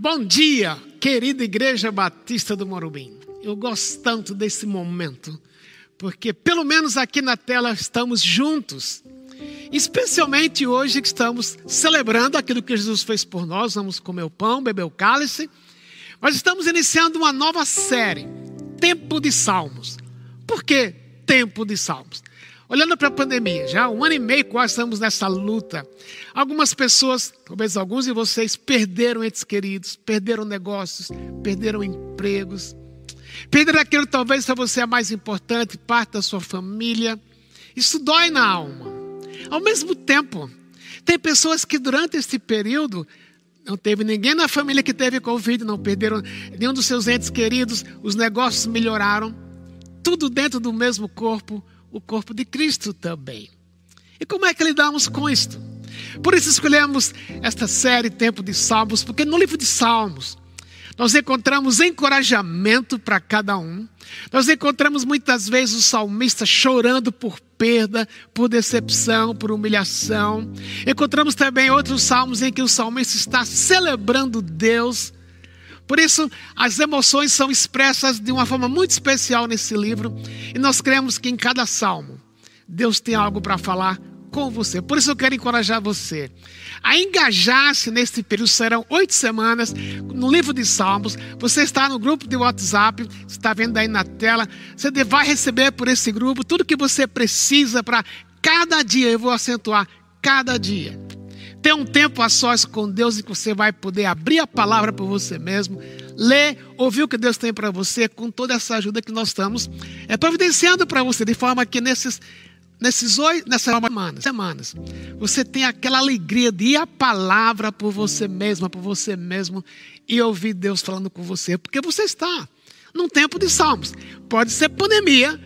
Bom dia, querida Igreja Batista do Morumbi. Eu gosto tanto desse momento, porque pelo menos aqui na tela estamos juntos. Especialmente hoje que estamos celebrando aquilo que Jesus fez por nós, vamos comer o pão, beber o cálice. Mas estamos iniciando uma nova série, Tempo de Salmos. Por que Tempo de Salmos? Olhando para a pandemia, já um ano e meio quase estamos nessa luta. Algumas pessoas, talvez alguns de vocês, perderam entes queridos, perderam negócios, perderam empregos, perderam aquilo que talvez para você é mais importante, parte da sua família. Isso dói na alma. Ao mesmo tempo, tem pessoas que durante este período não teve ninguém na família que teve Covid, não perderam nenhum dos seus entes queridos, os negócios melhoraram, tudo dentro do mesmo corpo o corpo de Cristo também. E como é que lidamos com isto? Por isso escolhemos esta série Tempo de Salmos, porque no livro de Salmos nós encontramos encorajamento para cada um. Nós encontramos muitas vezes o salmista chorando por perda, por decepção, por humilhação. Encontramos também outros salmos em que o salmista está celebrando Deus por isso, as emoções são expressas de uma forma muito especial nesse livro, e nós cremos que em cada salmo, Deus tem algo para falar com você. Por isso, eu quero encorajar você a engajar-se nesse período. Serão oito semanas no livro de Salmos. Você está no grupo de WhatsApp, está vendo aí na tela. Você vai receber por esse grupo tudo que você precisa para cada dia. Eu vou acentuar cada dia ter um tempo a sós com Deus em que você vai poder abrir a palavra para você mesmo, ler, ouvir o que Deus tem para você, com toda essa ajuda que nós estamos é, providenciando para você, de forma que nesses, nesses oito, nessas semanas, semanas, você tem aquela alegria de ir a palavra por você mesma, por você mesmo, e ouvir Deus falando com você, porque você está num tempo de salmos. Pode ser pandemia,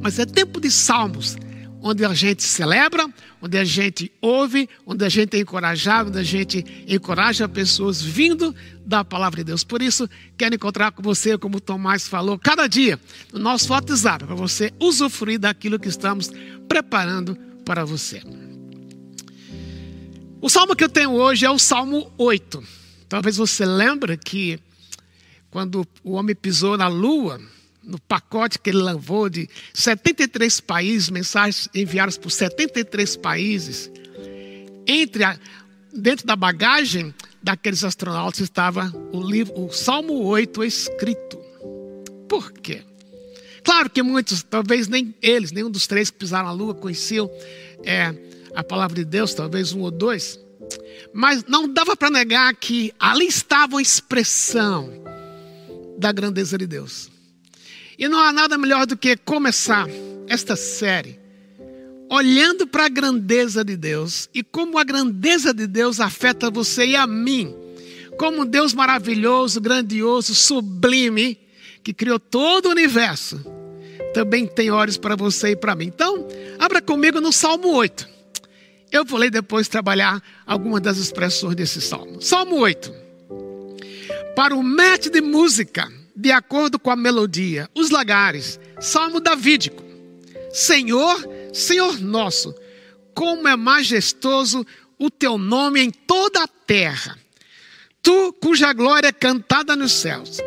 mas é tempo de salmos onde a gente celebra, onde a gente ouve, onde a gente é encorajado, onde a gente encoraja pessoas vindo da palavra de Deus. Por isso, quero encontrar com você, como o Tomás falou, cada dia no nosso WhatsApp, para você usufruir daquilo que estamos preparando para você. O salmo que eu tenho hoje é o Salmo 8. Talvez você lembre que quando o homem pisou na lua, no pacote que ele levou de 73 países, mensagens enviadas por 73 países. Entre a, dentro da bagagem daqueles astronautas estava o livro, o Salmo 8 escrito. Por quê? Claro que muitos, talvez nem eles, nenhum dos três que pisaram na lua conheciam é, a palavra de Deus, talvez um ou dois. Mas não dava para negar que ali estava a expressão da grandeza de Deus. E não há nada melhor do que começar esta série olhando para a grandeza de Deus e como a grandeza de Deus afeta você e a mim. Como um Deus maravilhoso, grandioso, sublime, que criou todo o universo, também tem olhos para você e para mim. Então, abra comigo no Salmo 8. Eu vou ler depois trabalhar algumas das expressões desse salmo. Salmo 8. Para o mestre de música, de acordo com a melodia, os lagares, salmo davídico. Senhor, Senhor nosso, como é majestoso o teu nome em toda a terra. Tu, cuja glória é cantada nos céus,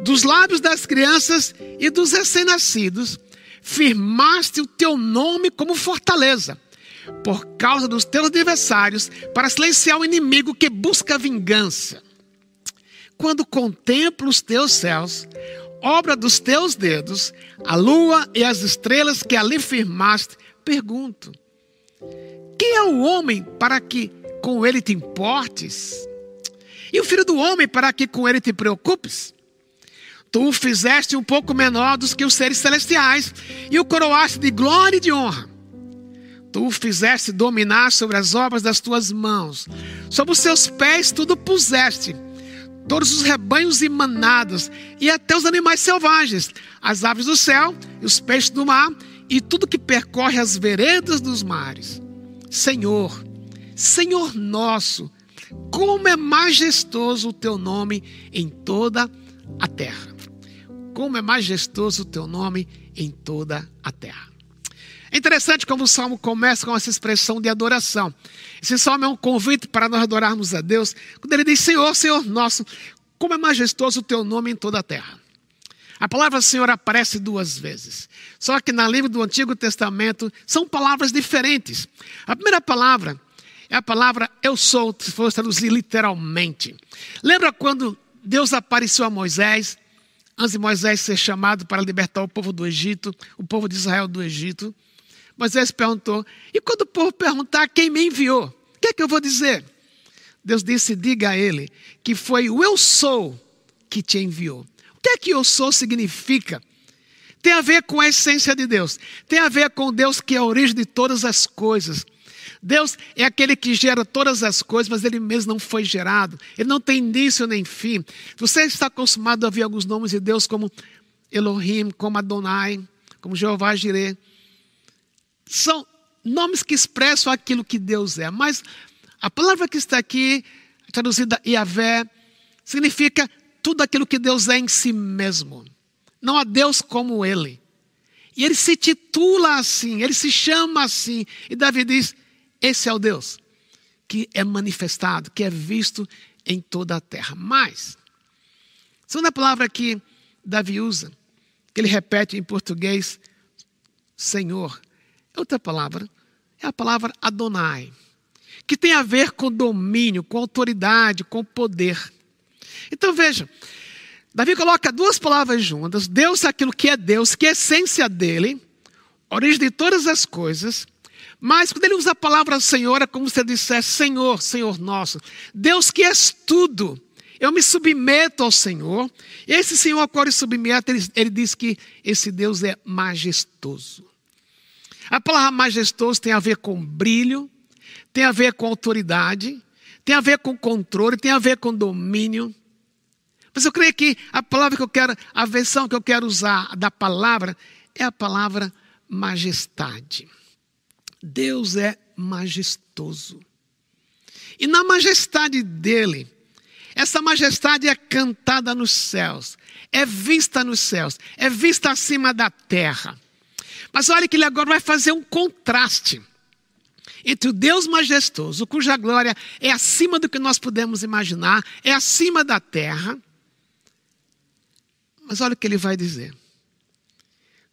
dos lábios das crianças e dos recém-nascidos, firmaste o teu nome como fortaleza, por causa dos teus adversários, para silenciar o inimigo que busca vingança quando contemplo os teus céus, obra dos teus dedos, a lua e as estrelas que ali firmaste, pergunto: quem é o homem para que com ele te importes? E o filho do homem para que com ele te preocupes? Tu o fizeste um pouco menor dos que os seres celestiais e o coroaste de glória e de honra. Tu o fizeste dominar sobre as obras das tuas mãos, sobre os seus pés tudo puseste todos os rebanhos e manadas, e até os animais selvagens, as aves do céu os peixes do mar, e tudo que percorre as veredas dos mares. Senhor, Senhor nosso, como é majestoso o teu nome em toda a terra. Como é majestoso o teu nome em toda a terra. É interessante como o salmo começa com essa expressão de adoração. Esse salmo é um convite para nós adorarmos a Deus. Quando ele diz Senhor, Senhor nosso, como é majestoso o teu nome em toda a terra. A palavra Senhor aparece duas vezes. Só que na língua do Antigo Testamento são palavras diferentes. A primeira palavra é a palavra eu sou, se fosse traduzir literalmente. Lembra quando Deus apareceu a Moisés, antes de Moisés ser chamado para libertar o povo do Egito, o povo de Israel do Egito? Moisés perguntou: e quando o povo perguntar quem me enviou, o que é que eu vou dizer? Deus disse: diga a ele que foi o eu sou que te enviou. O que é que eu sou significa? Tem a ver com a essência de Deus, tem a ver com Deus que é a origem de todas as coisas. Deus é aquele que gera todas as coisas, mas ele mesmo não foi gerado. Ele não tem início nem fim. Você está acostumado a ouvir alguns nomes de Deus como Elohim, como Adonai, como Jeová Jireh. São nomes que expressam aquilo que Deus é. Mas a palavra que está aqui, traduzida Yahvé, significa tudo aquilo que Deus é em si mesmo. Não há Deus como Ele. E ele se titula assim, ele se chama assim. E Davi diz: Esse é o Deus que é manifestado, que é visto em toda a terra. Mas, segunda palavra que Davi usa, que ele repete em português, Senhor, outra palavra, é a palavra Adonai, que tem a ver com domínio, com autoridade, com poder. Então veja, Davi coloca duas palavras juntas: Deus é aquilo que é Deus, que é a essência dele, origem de todas as coisas. Mas quando ele usa a palavra Senhor, é como se ele dissesse Senhor, Senhor nosso. Deus que és tudo. Eu me submeto ao Senhor. Esse Senhor ao qual ele submete, ele, ele diz que esse Deus é majestoso. A palavra majestoso tem a ver com brilho, tem a ver com autoridade, tem a ver com controle, tem a ver com domínio. Mas eu creio que a palavra que eu quero, a versão que eu quero usar da palavra é a palavra majestade. Deus é majestoso. E na majestade dele, essa majestade é cantada nos céus, é vista nos céus, é vista acima da terra. Mas olha que ele agora vai fazer um contraste entre o Deus majestoso, cuja glória é acima do que nós podemos imaginar, é acima da terra, mas olha o que ele vai dizer.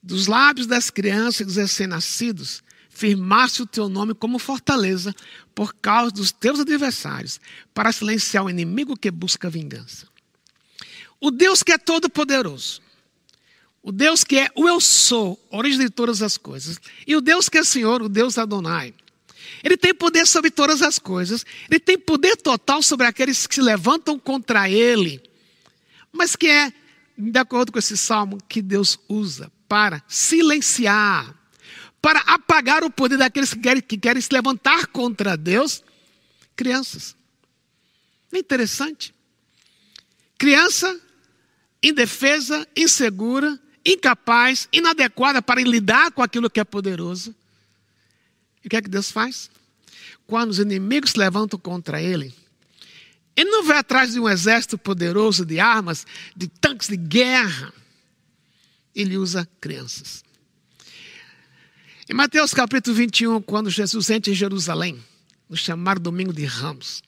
Dos lábios das crianças e dos recém-nascidos, firmaste o teu nome como fortaleza por causa dos teus adversários, para silenciar o inimigo que busca vingança. O Deus que é todo-poderoso, o Deus que é o eu sou, origem de todas as coisas, e o Deus que é Senhor, o Deus Adonai. Ele tem poder sobre todas as coisas, ele tem poder total sobre aqueles que se levantam contra ele, mas que é de acordo com esse salmo, que Deus usa para silenciar, para apagar o poder daqueles que querem, que querem se levantar contra Deus, crianças. É interessante? Criança indefesa, insegura, incapaz, inadequada para lidar com aquilo que é poderoso. E o que é que Deus faz? Quando os inimigos se levantam contra ele, ele não vai atrás de um exército poderoso de armas, de tanques de guerra. Ele usa crianças. Em Mateus capítulo 21, quando Jesus entra em Jerusalém, no chamado Domingo de Ramos,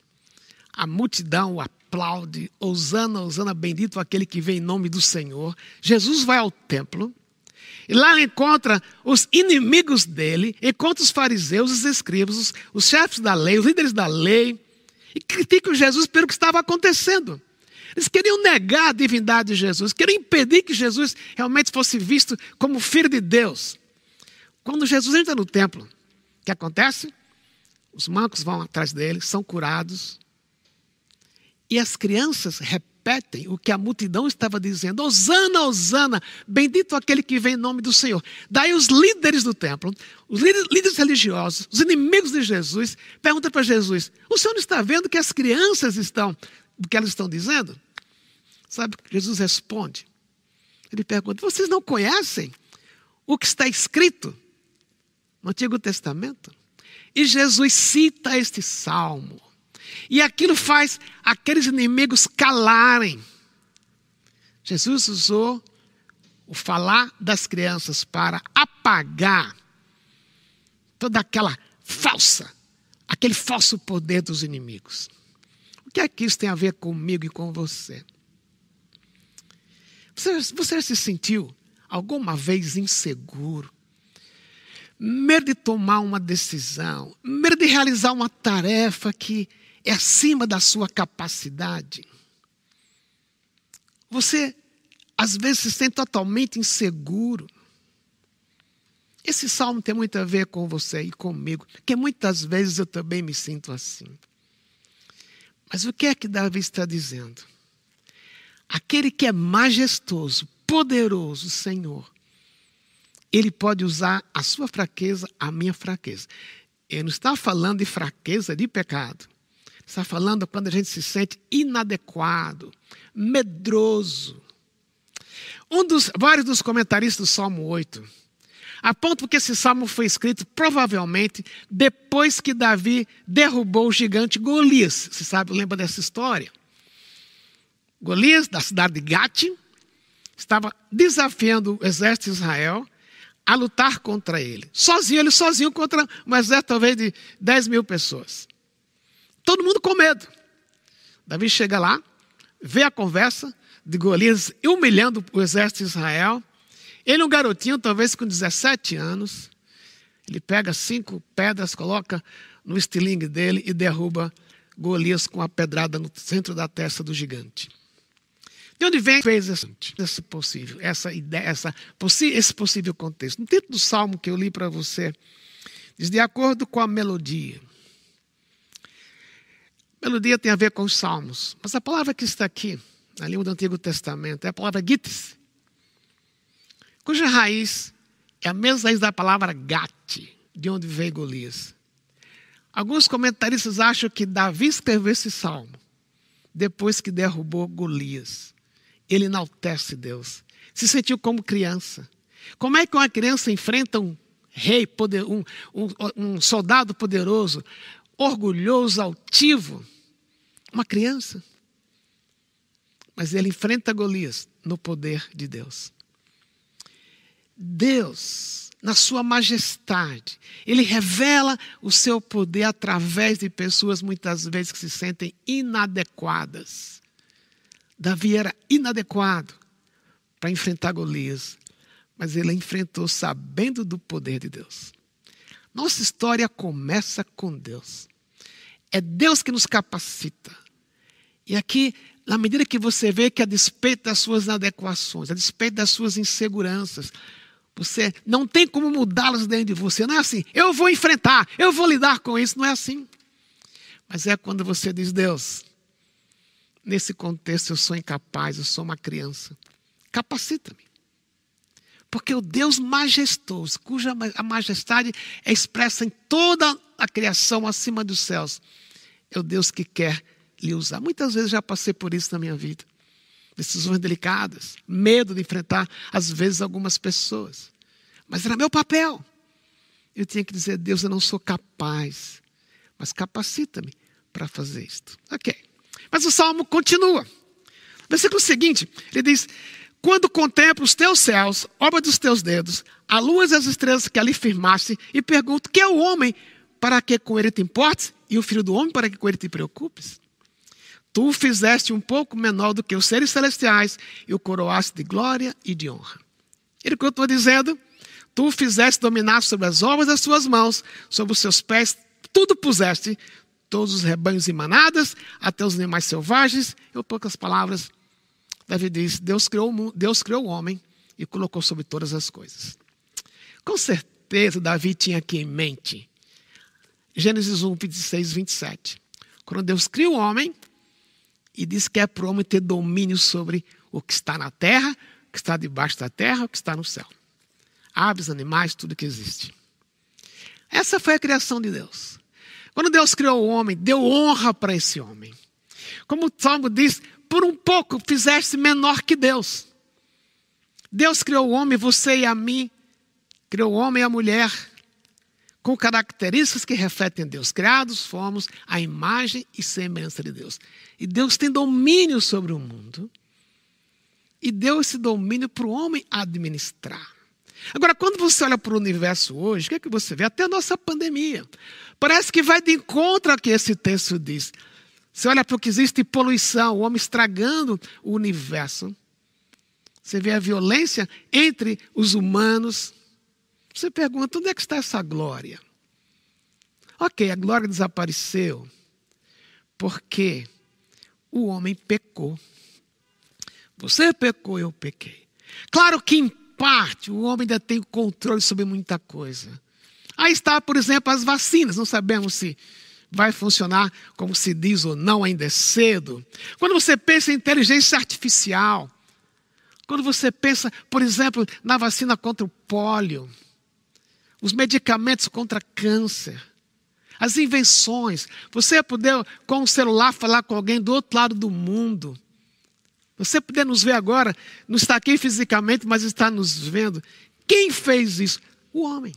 a multidão o aplaude, Osana, Osana, bendito aquele que vem em nome do Senhor. Jesus vai ao templo, e lá ele encontra os inimigos dele, encontra os fariseus, os escribas, os, os chefes da lei, os líderes da lei, e criticam Jesus pelo que estava acontecendo. Eles queriam negar a divindade de Jesus, queriam impedir que Jesus realmente fosse visto como filho de Deus. Quando Jesus entra no templo, o que acontece? Os mancos vão atrás dele, são curados. E as crianças repetem o que a multidão estava dizendo: Osana, Osana, bendito aquele que vem em nome do Senhor. Daí os líderes do templo, os líderes religiosos, os inimigos de Jesus, perguntam para Jesus: O Senhor não está vendo que as crianças estão, o que elas estão dizendo? Sabe o que Jesus responde? Ele pergunta: Vocês não conhecem o que está escrito no Antigo Testamento? E Jesus cita este salmo. E aquilo faz aqueles inimigos calarem. Jesus usou o falar das crianças para apagar toda aquela falsa, aquele falso poder dos inimigos. O que é que isso tem a ver comigo e com você? Você, você se sentiu alguma vez inseguro? Medo de tomar uma decisão, medo de realizar uma tarefa que é acima da sua capacidade? Você, às vezes, se sente totalmente inseguro. Esse salmo tem muito a ver com você e comigo, porque muitas vezes eu também me sinto assim. Mas o que é que Davi está dizendo? Aquele que é majestoso, poderoso, Senhor, ele pode usar a sua fraqueza, a minha fraqueza. Ele não está falando de fraqueza de pecado. Está falando quando a gente se sente inadequado, medroso. Um dos vários dos comentaristas do Salmo 8 apontam que esse salmo foi escrito provavelmente depois que Davi derrubou o gigante Golias. Você sabe, lembra dessa história? Golias, da cidade de Gate, estava desafiando o exército de Israel a lutar contra ele. Sozinho, ele sozinho contra um exército talvez de 10 mil pessoas. Todo mundo com medo. Davi chega lá, vê a conversa de Golias humilhando o exército de Israel. Ele, um garotinho, talvez com 17 anos, ele pega cinco pedras, coloca no estilingue dele e derruba Golias com a pedrada no centro da testa do gigante. De onde vem fez esse possível, essa ideia, essa, esse possível contexto? No título do salmo que eu li para você, diz de acordo com a melodia. Melodia tem a ver com os salmos, mas a palavra que está aqui, na língua do Antigo Testamento, é a palavra gites, cuja raiz é a mesma raiz da palavra gate, de onde veio Golias. Alguns comentaristas acham que Davi escreveu esse salmo depois que derrubou Golias ele enaltece Deus. Se sentiu como criança. Como é que uma criança enfrenta um rei, poder, um, um, um soldado poderoso, orgulhoso, altivo? Uma criança. Mas ele enfrenta Golias no poder de Deus. Deus, na sua majestade, ele revela o seu poder através de pessoas muitas vezes que se sentem inadequadas. Davi era inadequado para enfrentar Golias, mas ele enfrentou sabendo do poder de Deus. Nossa história começa com Deus. É Deus que nos capacita. E aqui, na medida que você vê que a despeito das suas inadequações, a despeito das suas inseguranças, você não tem como mudá-las dentro de você. Não é assim, eu vou enfrentar, eu vou lidar com isso. Não é assim. Mas é quando você diz, Deus, Nesse contexto, eu sou incapaz, eu sou uma criança. Capacita-me. Porque o Deus majestoso, cuja a majestade é expressa em toda a criação acima dos céus, é o Deus que quer lhe usar. Muitas vezes já passei por isso na minha vida. Decisões delicadas, medo de enfrentar, às vezes, algumas pessoas. Mas era meu papel. Eu tinha que dizer: Deus, eu não sou capaz, mas capacita-me para fazer isto. Ok. Mas o salmo continua. Versículo seguinte, ele diz: Quando contemplo os teus céus, obra dos teus dedos, a lua e as estrelas que ali firmaste, e pergunto: que é o homem para que com ele te importes, e o filho do homem para que com ele te preocupes? Tu o fizeste um pouco menor do que os seres celestiais e o coroaste de glória e de honra. Ele continua dizendo: Tu o fizeste dominar sobre as obras das suas mãos, sobre os seus pés, tudo puseste, todos os rebanhos e manadas, até os animais selvagens. Em poucas palavras, Davi diz: Deus criou, Deus criou o homem e colocou sobre todas as coisas. Com certeza, Davi tinha aqui em mente Gênesis 1, 26, 27. Quando Deus cria o homem e diz que é para o homem ter domínio sobre o que está na terra, o que está debaixo da terra, o que está no céu. Aves, animais, tudo que existe. Essa foi a criação de Deus. Quando Deus criou o homem, deu honra para esse homem. Como o Salmo diz, por um pouco fizeste menor que Deus. Deus criou o homem, você e a mim, criou o homem e a mulher, com características que refletem Deus. Criados fomos a imagem e semelhança de Deus. E Deus tem domínio sobre o mundo. E deu esse domínio para o homem administrar. Agora, quando você olha para o universo hoje, o que é que você vê? Até a nossa pandemia. Parece que vai de encontro ao que esse texto diz. Você olha para o que existe poluição, o homem estragando o universo. Você vê a violência entre os humanos. Você pergunta: onde é que está essa glória? Ok, a glória desapareceu porque o homem pecou. Você pecou, eu pequei. Claro que, em parte, o homem ainda tem controle sobre muita coisa. Aí está, por exemplo, as vacinas. Não sabemos se vai funcionar como se diz ou não, ainda é cedo. Quando você pensa em inteligência artificial, quando você pensa, por exemplo, na vacina contra o pólio, os medicamentos contra câncer, as invenções, você poder com o celular falar com alguém do outro lado do mundo, você poder nos ver agora, não está aqui fisicamente, mas está nos vendo. Quem fez isso? O homem.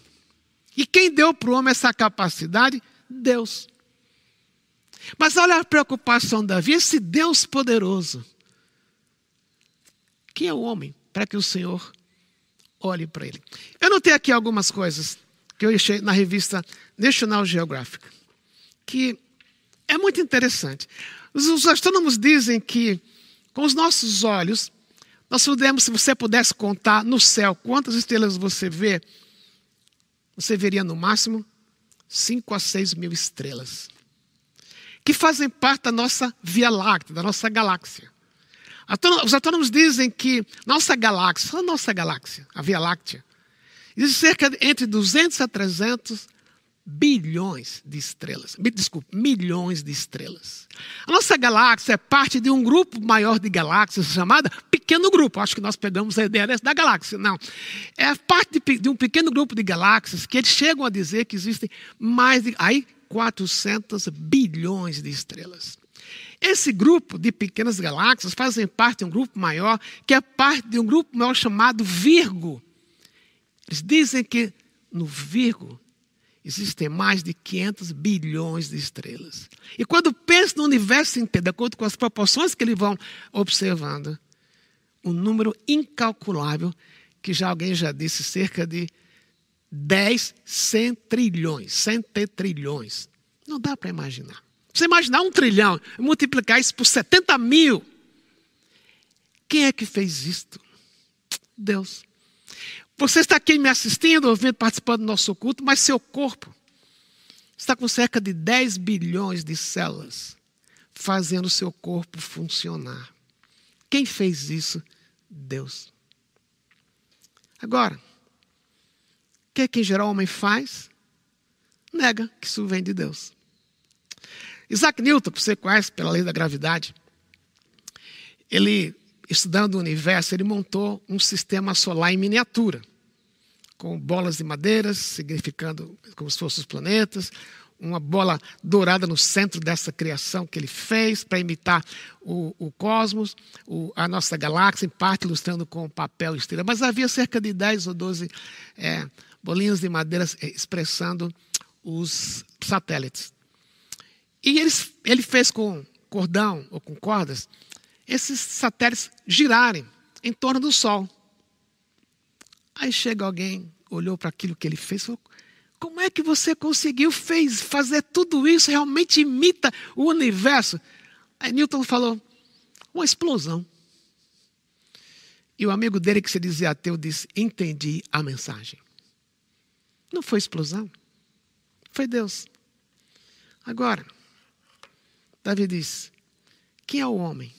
E quem deu para o homem essa capacidade? Deus. Mas olha a preocupação de Davi, esse Deus poderoso. Quem é o homem para que o Senhor olhe para ele? Eu notei aqui algumas coisas que eu achei na revista National Geographic, que é muito interessante. Os astrônomos dizem que, com os nossos olhos, nós podemos, se você pudesse contar no céu quantas estrelas você vê, você veria no máximo 5 a 6 mil estrelas, que fazem parte da nossa Via Láctea, da nossa galáxia. Os astrônomos dizem que nossa galáxia, a nossa galáxia, a Via Láctea, existe cerca de entre 200 a 300 bilhões de estrelas. Desculpe, milhões de estrelas. A nossa galáxia é parte de um grupo maior de galáxias chamada pequeno grupo. Acho que nós pegamos a ideia da galáxia. Não. É parte de, de um pequeno grupo de galáxias que eles chegam a dizer que existem mais de aí 400 bilhões de estrelas. Esse grupo de pequenas galáxias fazem parte de um grupo maior, que é parte de um grupo maior chamado Virgo. Eles dizem que no Virgo existem mais de 500 bilhões de estrelas. E quando pensa no universo inteiro, de acordo com as proporções que eles vão observando, um número incalculável, que já alguém já disse, cerca de 10, 100 trilhões, 100 trilhões. Não dá para imaginar. Você imaginar um trilhão multiplicar isso por 70 mil. Quem é que fez isto? Deus. Você está aqui me assistindo, ouvindo, participando do nosso culto, mas seu corpo está com cerca de 10 bilhões de células fazendo o seu corpo funcionar. Quem fez isso? Deus. Agora, que, que em geral o homem faz? Nega que isso vem de Deus. Isaac Newton, que você conhece pela lei da gravidade, ele, estudando o universo, ele montou um sistema solar em miniatura, com bolas de madeiras, significando como se fossem os planetas, uma bola dourada no centro dessa criação que ele fez para imitar o, o cosmos, o, a nossa galáxia, em parte ilustrando com papel e estrela. Mas havia cerca de 10 ou 12 é, bolinhas de madeira é, expressando os satélites. E ele, ele fez com cordão ou com cordas esses satélites girarem em torno do Sol. Aí chega alguém, olhou para aquilo que ele fez e falou: Como é que você conseguiu fez, fazer tudo isso? Realmente imita o universo? Aí Newton falou: Uma explosão. E o amigo dele, que se dizia ateu, disse: Entendi a mensagem. Não foi explosão, foi Deus. Agora, Davi diz: Quem é o homem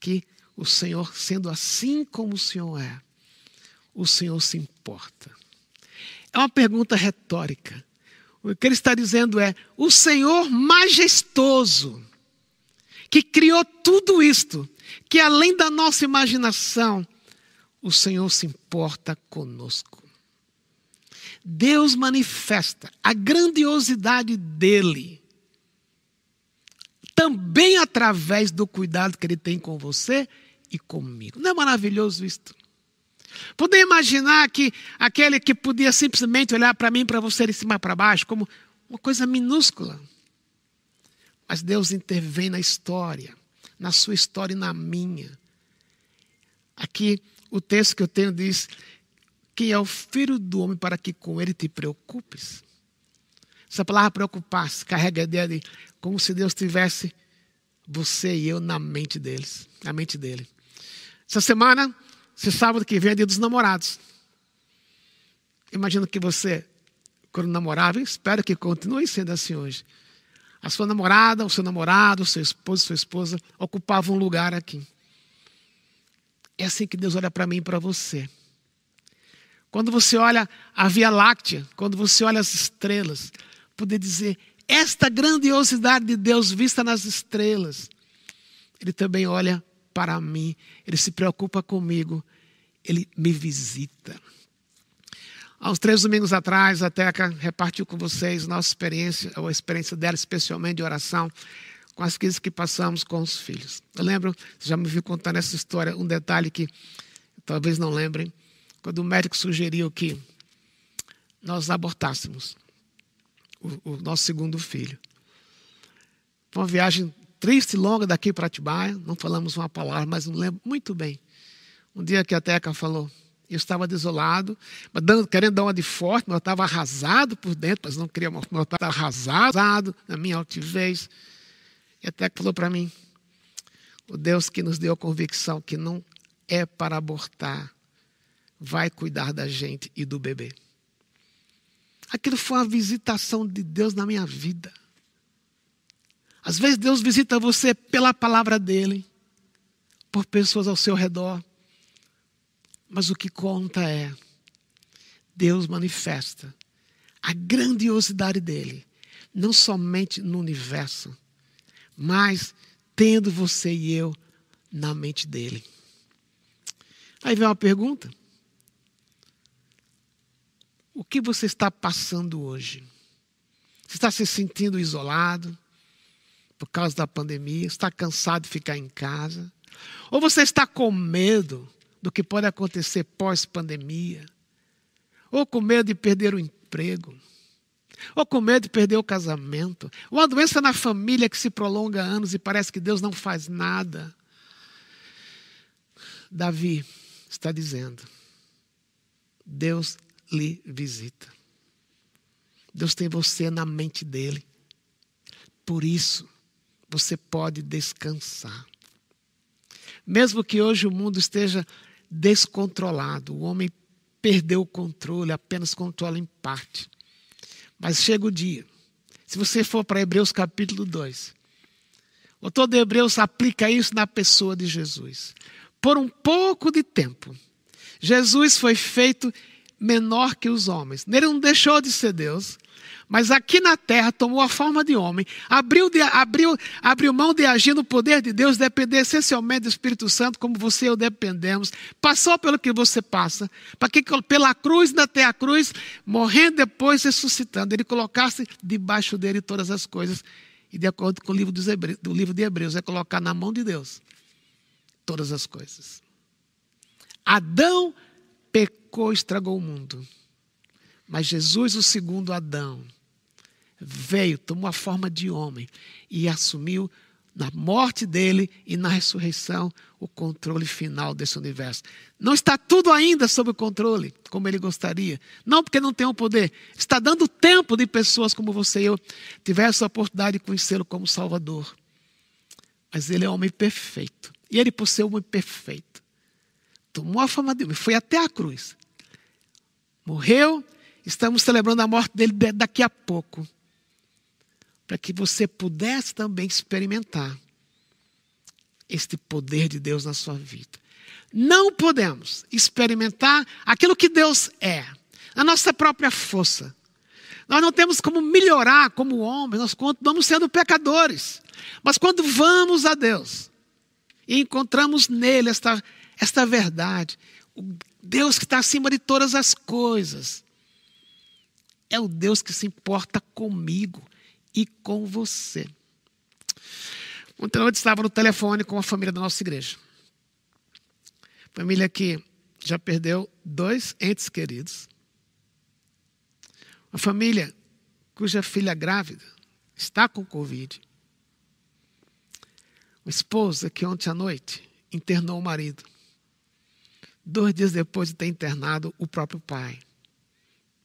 que o Senhor, sendo assim como o Senhor é, o Senhor se importa? É uma pergunta retórica. O que ele está dizendo é: o Senhor majestoso, que criou tudo isto, que além da nossa imaginação, o Senhor se importa conosco. Deus manifesta a grandiosidade dele também através do cuidado que Ele tem com você e comigo. Não é maravilhoso isto? Poder imaginar que aquele que podia simplesmente olhar para mim, para você de cima para baixo, como uma coisa minúscula. Mas Deus intervém na história, na sua história e na minha. Aqui o texto que eu tenho diz: Quem é o filho do homem para que com ele te preocupes? Essa palavra preocupar-se carrega a ideia de como se Deus tivesse você e eu na mente deles, na mente dele. Essa semana, Você sabe que vem a dia dos namorados. Imagino que você, quando namorava, espero que continue sendo assim hoje. A sua namorada, o seu namorado, o seu esposo, sua esposa ocupavam um lugar aqui. É assim que Deus olha para mim e para você. Quando você olha a Via Láctea, quando você olha as estrelas, poder dizer, esta grandiosidade de Deus vista nas estrelas, Ele também olha para mim, Ele se preocupa comigo, Ele me visita. Há uns três domingos atrás, a Teca repartiu com vocês nossa experiência, ou a experiência dela, especialmente de oração, com as crises que passamos com os filhos. Eu lembro, você já me viu contando essa história, um detalhe que talvez não lembrem, quando o médico sugeriu que nós abortássemos o, o nosso segundo filho. Foi uma viagem triste e longa daqui para Atibaia, não falamos uma palavra, mas me lembro muito bem. Um dia que a Teca falou, eu estava desolado, mas dando, querendo dar uma de forte, mas eu estava arrasado por dentro, mas não queria mostrar, eu estava arrasado na minha altivez. E até que falou para mim: o Deus que nos deu a convicção que não é para abortar, vai cuidar da gente e do bebê. Aquilo foi uma visitação de Deus na minha vida. Às vezes Deus visita você pela palavra dele, por pessoas ao seu redor. Mas o que conta é, Deus manifesta a grandiosidade dele, não somente no universo, mas tendo você e eu na mente dele. Aí vem uma pergunta: O que você está passando hoje? Você está se sentindo isolado por causa da pandemia? Está cansado de ficar em casa? Ou você está com medo do que pode acontecer pós-pandemia, ou com medo de perder o emprego, ou com medo de perder o casamento, ou uma doença na família que se prolonga anos e parece que Deus não faz nada. Davi está dizendo: Deus lhe visita. Deus tem você na mente dele. Por isso, você pode descansar. Mesmo que hoje o mundo esteja descontrolado. O homem perdeu o controle, apenas controla em parte. Mas chega o dia. Se você for para Hebreus capítulo 2, o autor de Hebreus aplica isso na pessoa de Jesus. Por um pouco de tempo, Jesus foi feito menor que os homens. Ele não deixou de ser Deus, mas aqui na terra tomou a forma de homem, abriu, de, abriu, abriu mão de agir no poder de Deus, depender essencialmente do Espírito Santo, como você e eu dependemos, passou pelo que você passa, para que pela cruz, até a cruz, morrendo depois, ressuscitando, ele colocasse debaixo dele todas as coisas, e de acordo com o livro Hebreus, do livro de Hebreus, é colocar na mão de Deus todas as coisas. Adão pecou, estragou o mundo. Mas Jesus, o segundo Adão, veio, tomou a forma de homem e assumiu na morte dele e na ressurreição o controle final desse universo. Não está tudo ainda sob controle, como ele gostaria. Não porque não tem o poder. Está dando tempo de pessoas como você e eu tivessem a oportunidade de conhecê-lo como Salvador. Mas ele é homem perfeito. E ele, por ser homem perfeito, tomou a forma de homem, foi até a cruz. Morreu, estamos celebrando a morte dele daqui a pouco para que você pudesse também experimentar este poder de Deus na sua vida. Não podemos experimentar aquilo que Deus é, a nossa própria força. Nós não temos como melhorar como homens, nós continuamos sendo pecadores. Mas quando vamos a Deus e encontramos nele esta, esta verdade, o Deus que está acima de todas as coisas, é o Deus que se importa comigo e com você. Ontem noite estava no telefone com a família da nossa igreja. Família que já perdeu dois entes queridos. Uma família cuja filha grávida está com Covid. Uma esposa que ontem à noite internou o marido. Dois dias depois de ter internado o próprio pai.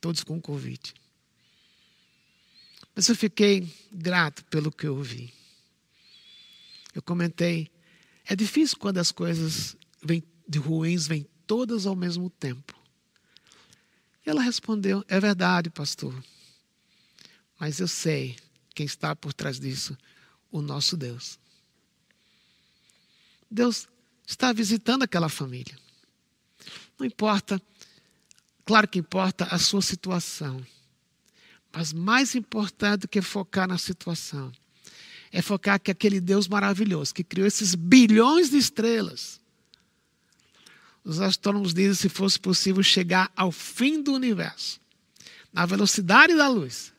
Todos com Covid. Mas eu fiquei grato pelo que eu ouvi. Eu comentei, é difícil quando as coisas vêm de ruins, vêm todas ao mesmo tempo. E ela respondeu: É verdade, pastor. Mas eu sei quem está por trás disso: o nosso Deus. Deus está visitando aquela família. Não importa, claro que importa a sua situação, mas mais importante do que focar na situação é focar que aquele Deus maravilhoso que criou esses bilhões de estrelas. Os astrônomos dizem se fosse possível chegar ao fim do universo, na velocidade da luz,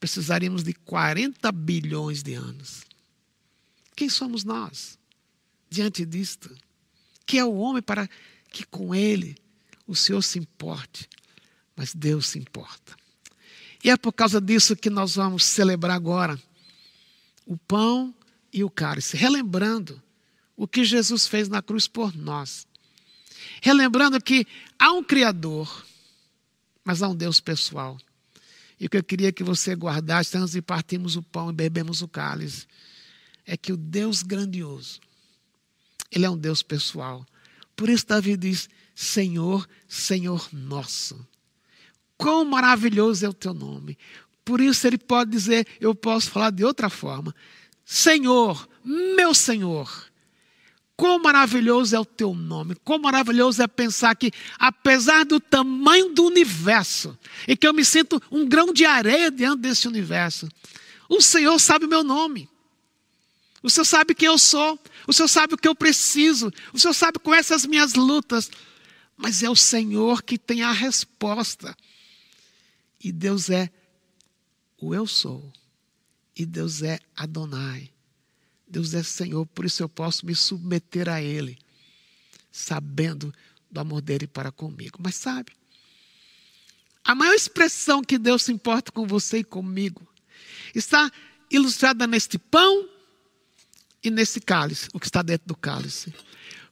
precisaríamos de 40 bilhões de anos. Quem somos nós diante disto? Que é o homem para que com ele o Senhor se importe, mas Deus se importa. E é por causa disso que nós vamos celebrar agora o pão e o cálice, relembrando o que Jesus fez na cruz por nós. Relembrando que há um Criador, mas há um Deus pessoal. E o que eu queria que você guardasse antes de partirmos o pão e bebemos o cálice é que o Deus grandioso, Ele é um Deus pessoal. Por isso, Davi diz: Senhor, Senhor nosso. Quão maravilhoso é o teu nome. Por isso ele pode dizer, eu posso falar de outra forma. Senhor, meu Senhor, quão maravilhoso é o teu nome, quão maravilhoso é pensar que, apesar do tamanho do universo, e que eu me sinto um grão de areia diante desse universo, o Senhor sabe o meu nome. O Senhor sabe quem eu sou, o Senhor sabe o que eu preciso, o Senhor sabe quais são as minhas lutas, mas é o Senhor que tem a resposta. E Deus é o eu sou. E Deus é Adonai. Deus é Senhor, por isso eu posso me submeter a Ele, sabendo do amor dele para comigo. Mas sabe, a maior expressão que Deus se importa com você e comigo está ilustrada neste pão e nesse cálice, o que está dentro do cálice.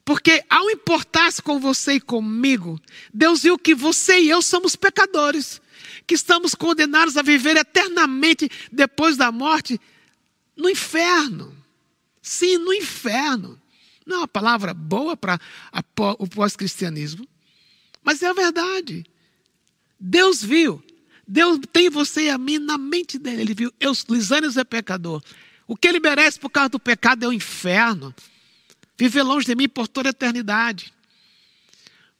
Porque ao importar-se com você e comigo, Deus viu que você e eu somos pecadores que estamos condenados a viver eternamente depois da morte no inferno. Sim, no inferno. Não é uma palavra boa para o pós-cristianismo, mas é a verdade. Deus viu, Deus tem você e a mim na mente dele. Ele viu, eu, Lisânios é pecador. O que ele merece por causa do pecado é o inferno. Viver longe de mim por toda a eternidade.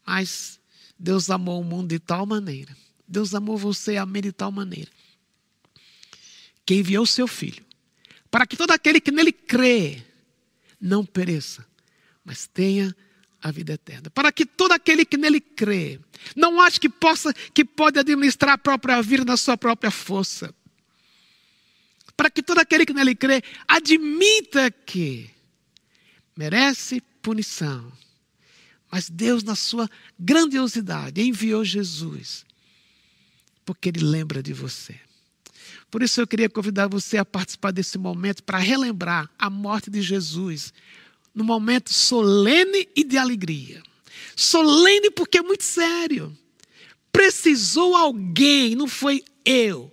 Mas Deus amou o mundo de tal maneira Deus amou você a mim de tal maneira que enviou o seu filho para que todo aquele que nele crê não pereça, mas tenha a vida eterna. Para que todo aquele que nele crê não ache que possa que pode administrar a própria vida na sua própria força. Para que todo aquele que nele crê admita que merece punição. Mas Deus, na sua grandiosidade, enviou Jesus porque Ele lembra de você. Por isso eu queria convidar você a participar desse momento para relembrar a morte de Jesus, num momento solene e de alegria. Solene porque é muito sério. Precisou alguém, não foi eu,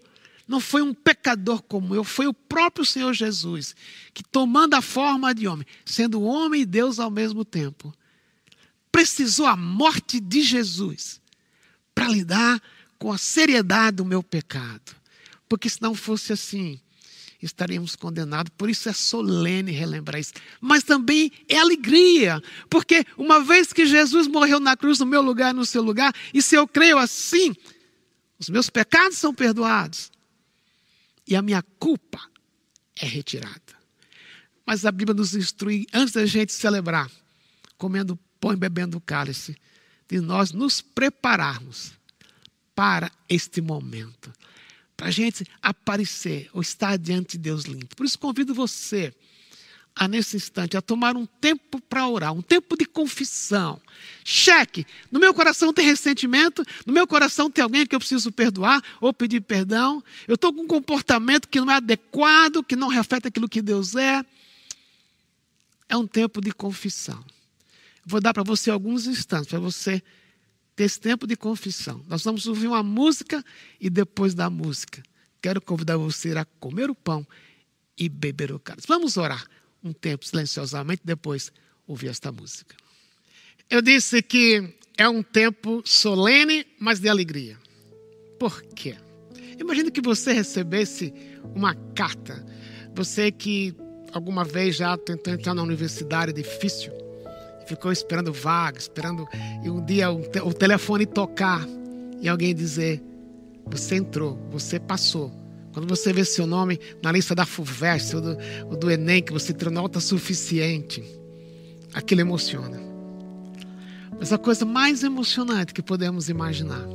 não foi um pecador como eu, foi o próprio Senhor Jesus, que tomando a forma de homem, sendo homem e Deus ao mesmo tempo, precisou a morte de Jesus para lidar com a seriedade do meu pecado. Porque se não fosse assim, estaríamos condenados. Por isso é solene relembrar isso. Mas também é alegria, porque uma vez que Jesus morreu na cruz no meu lugar, no seu lugar, e se eu creio assim, os meus pecados são perdoados e a minha culpa é retirada. Mas a Bíblia nos instrui, antes da gente celebrar, comendo pão e bebendo cálice, de nós nos prepararmos para este momento. Para a gente aparecer ou estar diante de Deus limpo. Por isso convido você a nesse instante a tomar um tempo para orar, um tempo de confissão. Cheque. No meu coração tem ressentimento, no meu coração tem alguém que eu preciso perdoar ou pedir perdão. Eu estou com um comportamento que não é adequado, que não reflete aquilo que Deus é. É um tempo de confissão. Vou dar para você alguns instantes para você desse tempo de confissão. Nós vamos ouvir uma música e depois da música, quero convidar você a comer o pão e beber o cálice. Vamos orar um tempo silenciosamente, depois ouvir esta música. Eu disse que é um tempo solene, mas de alegria. Por quê? Imagine que você recebesse uma carta. Você que alguma vez já tentou entrar na universidade difícil, ficou esperando vaga, esperando e um dia o telefone tocar e alguém dizer: Você entrou, você passou. Quando você vê seu nome na lista da FUVEST ou do, ou do Enem, que você tirou nota suficiente, aquilo emociona. Mas a coisa mais emocionante que podemos imaginar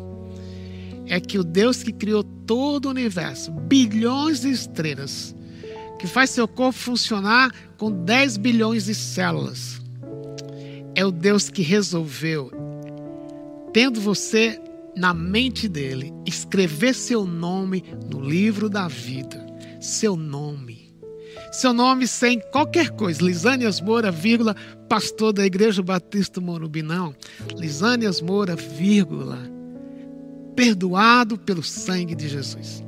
é que o Deus que criou todo o universo, bilhões de estrelas, que faz seu corpo funcionar com 10 bilhões de células, é o Deus que resolveu, tendo você na mente dele, escrever seu nome no livro da vida. Seu nome. Seu nome sem qualquer coisa. Lisânias Moura, vírgula, pastor da Igreja Batista Morumbi. Não. Lisânias Moura, vírgula, perdoado pelo sangue de Jesus.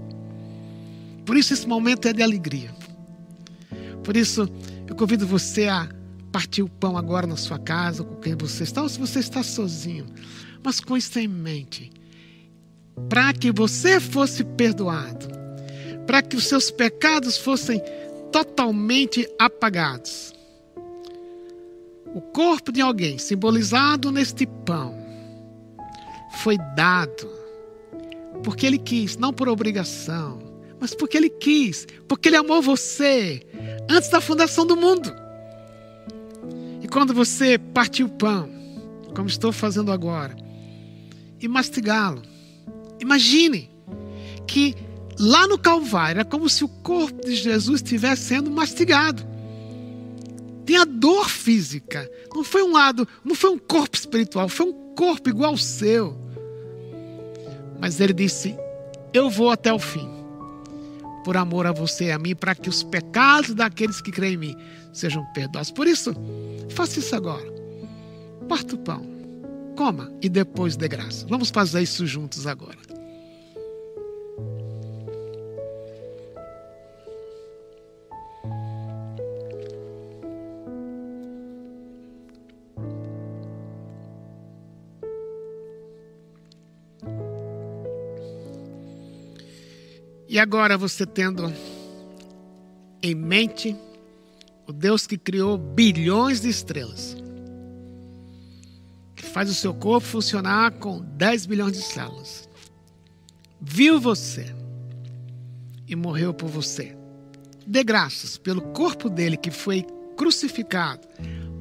Por isso esse momento é de alegria. Por isso eu convido você a partir o pão agora na sua casa, com quem você está, ou se você está sozinho. Mas com isso em mente, para que você fosse perdoado, para que os seus pecados fossem totalmente apagados. O corpo de alguém, simbolizado neste pão, foi dado porque ele quis, não por obrigação, mas porque ele quis, porque ele amou você antes da fundação do mundo. E quando você partir o pão, como estou fazendo agora, e mastigá-lo, imagine que lá no Calvário é como se o corpo de Jesus estivesse sendo mastigado. Tem a dor física. Não foi um lado, não foi um corpo espiritual, foi um corpo igual ao seu. Mas ele disse: Eu vou até o fim, por amor a você e a mim, para que os pecados daqueles que creem em mim sejam perdoados. Por isso, faça isso agora. Parta o pão, coma e depois dê graça. Vamos fazer isso juntos agora. E agora você tendo em mente o Deus que criou bilhões de estrelas, que faz o seu corpo funcionar com 10 bilhões de células, viu você e morreu por você. Dê graças pelo corpo dele que foi crucificado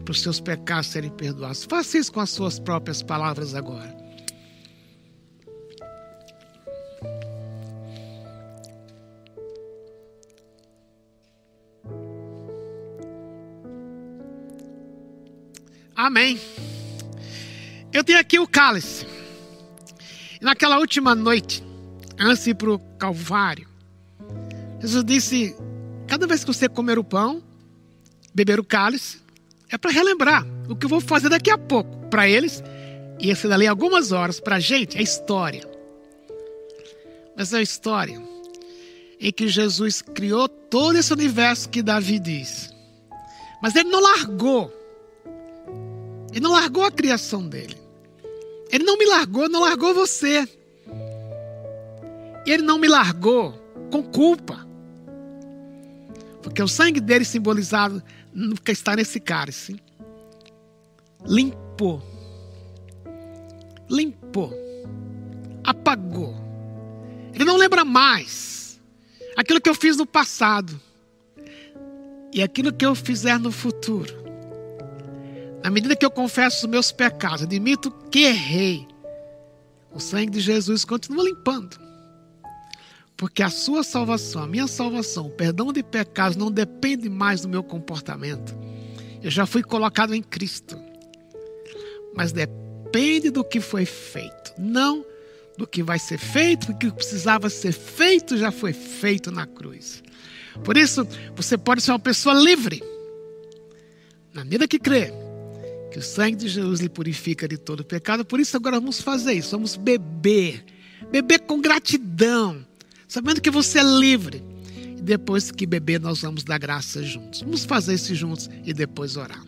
para os seus pecados serem perdoados. Faça isso com as suas próprias palavras agora. Amém. Eu tenho aqui o cálice. naquela última noite, antes de ir para o Calvário, Jesus disse: cada vez que você comer o pão, beber o cálice, é para relembrar o que eu vou fazer daqui a pouco para eles. E esse dali algumas horas para a gente é história. Mas é a história em que Jesus criou todo esse universo que Davi diz. Mas ele não largou ele não largou a criação dele. Ele não me largou, não largou você. Ele não me largou com culpa. Porque o sangue dele simbolizado nunca está nesse cálice. Limpou. Limpou. Apagou. Ele não lembra mais aquilo que eu fiz no passado. E aquilo que eu fizer no futuro à medida que eu confesso os meus pecados, admito que errei, o sangue de Jesus continua limpando. Porque a sua salvação, a minha salvação, o perdão de pecados não depende mais do meu comportamento. Eu já fui colocado em Cristo. Mas depende do que foi feito, não do que vai ser feito, o que precisava ser feito já foi feito na cruz. Por isso, você pode ser uma pessoa livre, na medida que crê que o sangue de Jesus lhe purifica de todo pecado. Por isso agora vamos fazer isso, vamos beber. Beber com gratidão, sabendo que você é livre. E depois que beber, nós vamos dar graça juntos. Vamos fazer isso juntos e depois orar.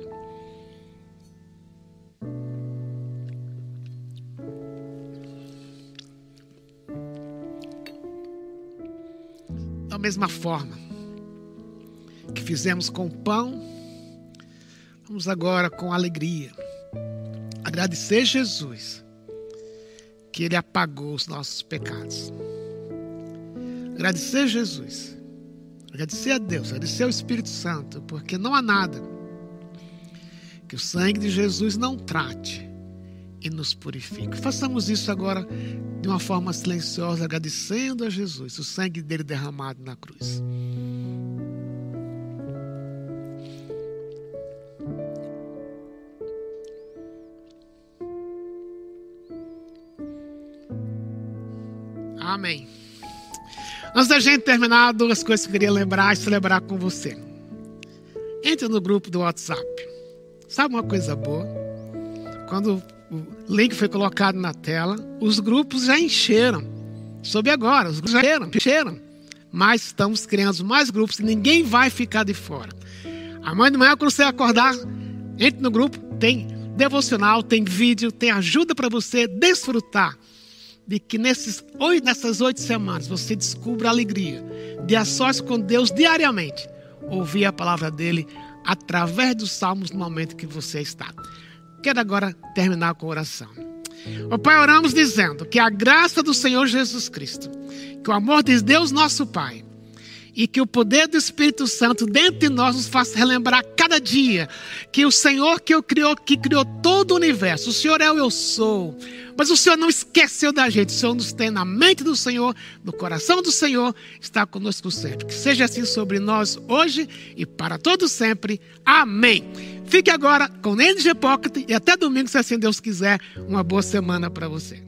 Da mesma forma que fizemos com o pão, vamos agora com alegria agradecer Jesus que Ele apagou os nossos pecados. Agradecer Jesus, agradecer a Deus, agradecer ao Espírito Santo, porque não há nada que o sangue de Jesus não trate e nos purifique. Façamos isso agora de uma forma silenciosa, agradecendo a Jesus, o sangue dele derramado na cruz. Amém. Antes da gente terminar, duas coisas que eu queria lembrar e celebrar com você. Entre no grupo do WhatsApp. Sabe uma coisa boa? Quando o link foi colocado na tela, os grupos já encheram. Soube agora, os grupos já encheram, encheram. Mas estamos criando mais grupos e ninguém vai ficar de fora. Amanhã de manhã, quando você acordar, entre no grupo, tem devocional, tem vídeo, tem ajuda para você desfrutar de que nesses, nessas oito semanas você descubra a alegria de a sós com Deus diariamente, ouvir a palavra dele através dos salmos no momento que você está. Quero agora terminar com oração. O Pai, oramos dizendo que a graça do Senhor Jesus Cristo, que o amor de Deus nosso Pai, e que o poder do Espírito Santo dentro de nós nos faça relembrar cada dia que o Senhor que, eu criou, que criou todo o universo, o Senhor é o eu sou. Mas o Senhor não esqueceu da gente, o Senhor nos tem na mente do Senhor, no coração do Senhor, está conosco sempre. Que seja assim sobre nós hoje e para todos sempre. Amém. Fique agora com o NG Pocket e até domingo, se assim Deus quiser, uma boa semana para você.